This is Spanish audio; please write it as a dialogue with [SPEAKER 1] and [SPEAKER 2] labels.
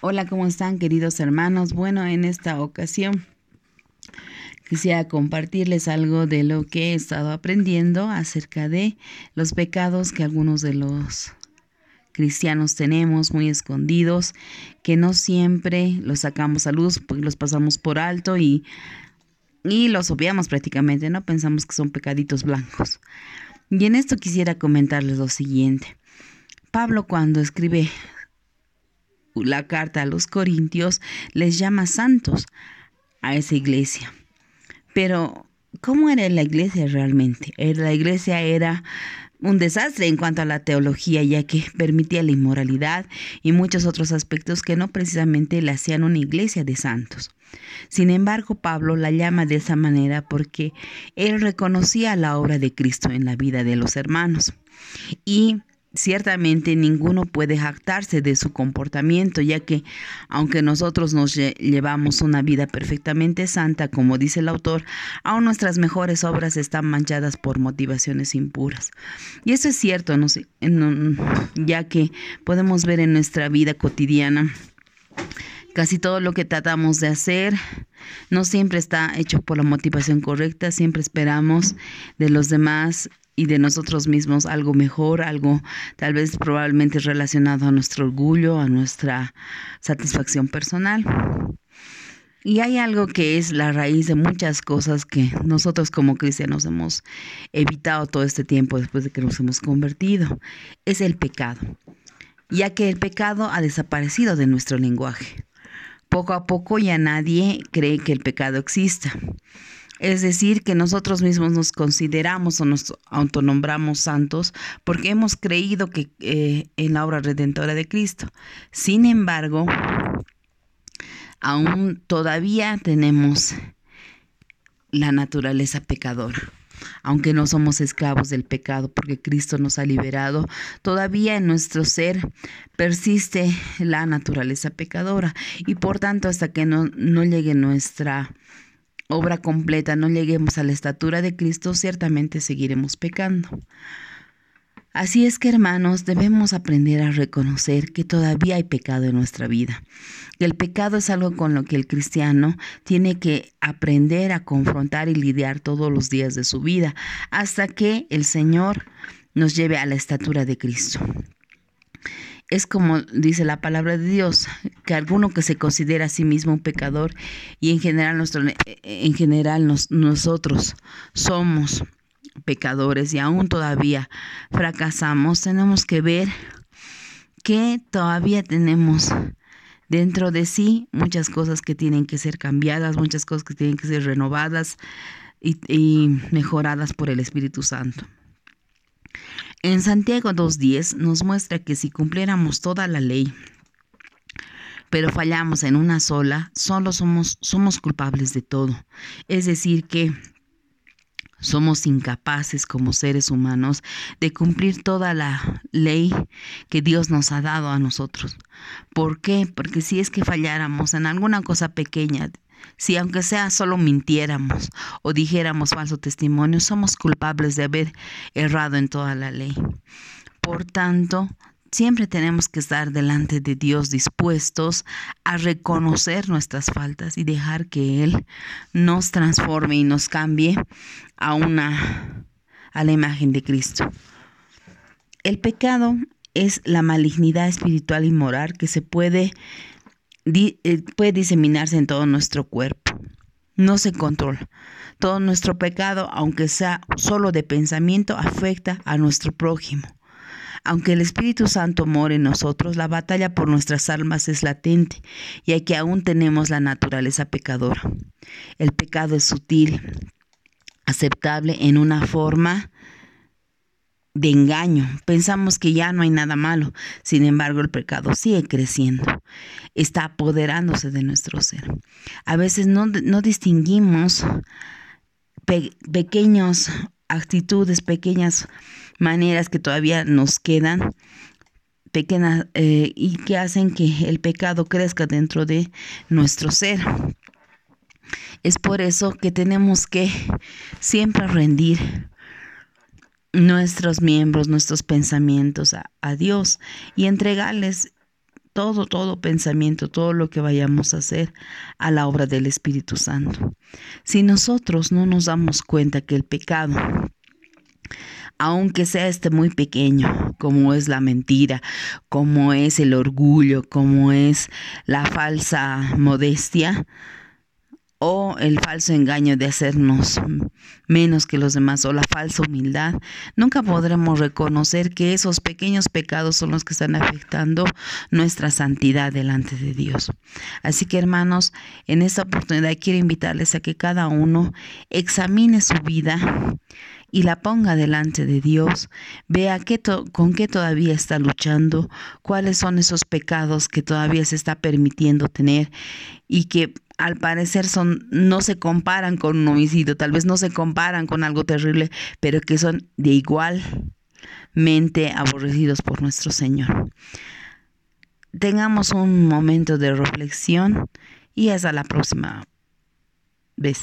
[SPEAKER 1] Hola, ¿cómo están queridos hermanos? Bueno, en esta ocasión quisiera compartirles algo de lo que he estado aprendiendo acerca de los pecados que algunos de los cristianos tenemos muy escondidos, que no siempre los sacamos a luz, porque los pasamos por alto y, y los obviamos prácticamente, no pensamos que son pecaditos blancos. Y en esto quisiera comentarles lo siguiente. Pablo cuando escribe la carta a los Corintios les llama santos a esa iglesia. Pero, ¿cómo era la iglesia realmente? Eh, la iglesia era un desastre en cuanto a la teología, ya que permitía la inmoralidad y muchos otros aspectos que no precisamente le hacían una iglesia de santos. Sin embargo, Pablo la llama de esa manera porque él reconocía la obra de Cristo en la vida de los hermanos y Ciertamente ninguno puede jactarse de su comportamiento, ya que aunque nosotros nos llevamos una vida perfectamente santa, como dice el autor, aún nuestras mejores obras están manchadas por motivaciones impuras. Y eso es cierto, ya que podemos ver en nuestra vida cotidiana Casi todo lo que tratamos de hacer no siempre está hecho por la motivación correcta, siempre esperamos de los demás y de nosotros mismos algo mejor, algo tal vez probablemente relacionado a nuestro orgullo, a nuestra satisfacción personal. Y hay algo que es la raíz de muchas cosas que nosotros como cristianos hemos evitado todo este tiempo después de que nos hemos convertido. Es el pecado, ya que el pecado ha desaparecido de nuestro lenguaje. Poco a poco ya nadie cree que el pecado exista. Es decir, que nosotros mismos nos consideramos o nos autonombramos santos porque hemos creído que eh, en la obra redentora de Cristo. Sin embargo, aún todavía tenemos la naturaleza pecadora. Aunque no somos esclavos del pecado porque Cristo nos ha liberado, todavía en nuestro ser persiste la naturaleza pecadora y por tanto hasta que no, no llegue nuestra obra completa, no lleguemos a la estatura de Cristo, ciertamente seguiremos pecando. Así es que hermanos, debemos aprender a reconocer que todavía hay pecado en nuestra vida. Y el pecado es algo con lo que el cristiano tiene que aprender a confrontar y lidiar todos los días de su vida, hasta que el Señor nos lleve a la estatura de Cristo es como dice la palabra de Dios, que alguno que se considera a sí mismo un pecador y en general, nuestro, en general nosotros somos pecadores y aún todavía fracasamos, tenemos que ver que todavía tenemos dentro de sí muchas cosas que tienen que ser cambiadas, muchas cosas que tienen que ser renovadas y, y mejoradas por el Espíritu Santo. En Santiago 2.10 nos muestra que si cumpliéramos toda la ley, pero fallamos en una sola, solo somos, somos culpables de todo. Es decir, que somos incapaces como seres humanos de cumplir toda la ley que Dios nos ha dado a nosotros. ¿Por qué? Porque si es que falláramos en alguna cosa pequeña, si aunque sea solo mintiéramos o dijéramos falso testimonio, somos culpables de haber errado en toda la ley. Por tanto, siempre tenemos que estar delante de Dios dispuestos a reconocer nuestras faltas y dejar que Él nos transforme y nos cambie a una a la imagen de Cristo. El pecado es la malignidad espiritual y moral que se puede eh, puede diseminarse en todo nuestro cuerpo. No se controla. Todo nuestro pecado, aunque sea solo de pensamiento, afecta a nuestro prójimo. Aunque el Espíritu Santo more en nosotros, la batalla por nuestras almas es latente, ya que aún tenemos la naturaleza pecadora. El pecado es sutil, aceptable en una forma de engaño. Pensamos que ya no hay nada malo. Sin embargo, el pecado sigue creciendo. Está apoderándose de nuestro ser. A veces no, distinguimos pequeñas actitudes, pequeñas maneras que todavía nos quedan pequeñas eh, y que hacen que el pecado crezca dentro de nuestro ser. Es por eso que tenemos que siempre rendir nuestros miembros, nuestros pensamientos a, Dios y entregarles todo, todo pensamiento, todo lo que vayamos a hacer a la obra del Espíritu Santo. Si nosotros no nos damos cuenta que el pecado aunque sea este muy pequeño, como es la mentira, como es el orgullo, como es la falsa modestia, o el falso engaño de hacernos menos que los demás o la falsa humildad, nunca podremos reconocer que esos pequeños pecados son los que están afectando nuestra santidad delante de Dios. Así que hermanos, en esta oportunidad quiero invitarles a que cada uno examine su vida y la ponga delante de Dios, vea con qué todavía está luchando, cuáles son esos pecados que todavía se está permitiendo tener y que al parecer son, no se comparan con un homicidio, tal vez no se comparan con algo terrible, pero que son de igualmente aborrecidos por nuestro Señor. Tengamos un momento de reflexión y hasta la próxima vez.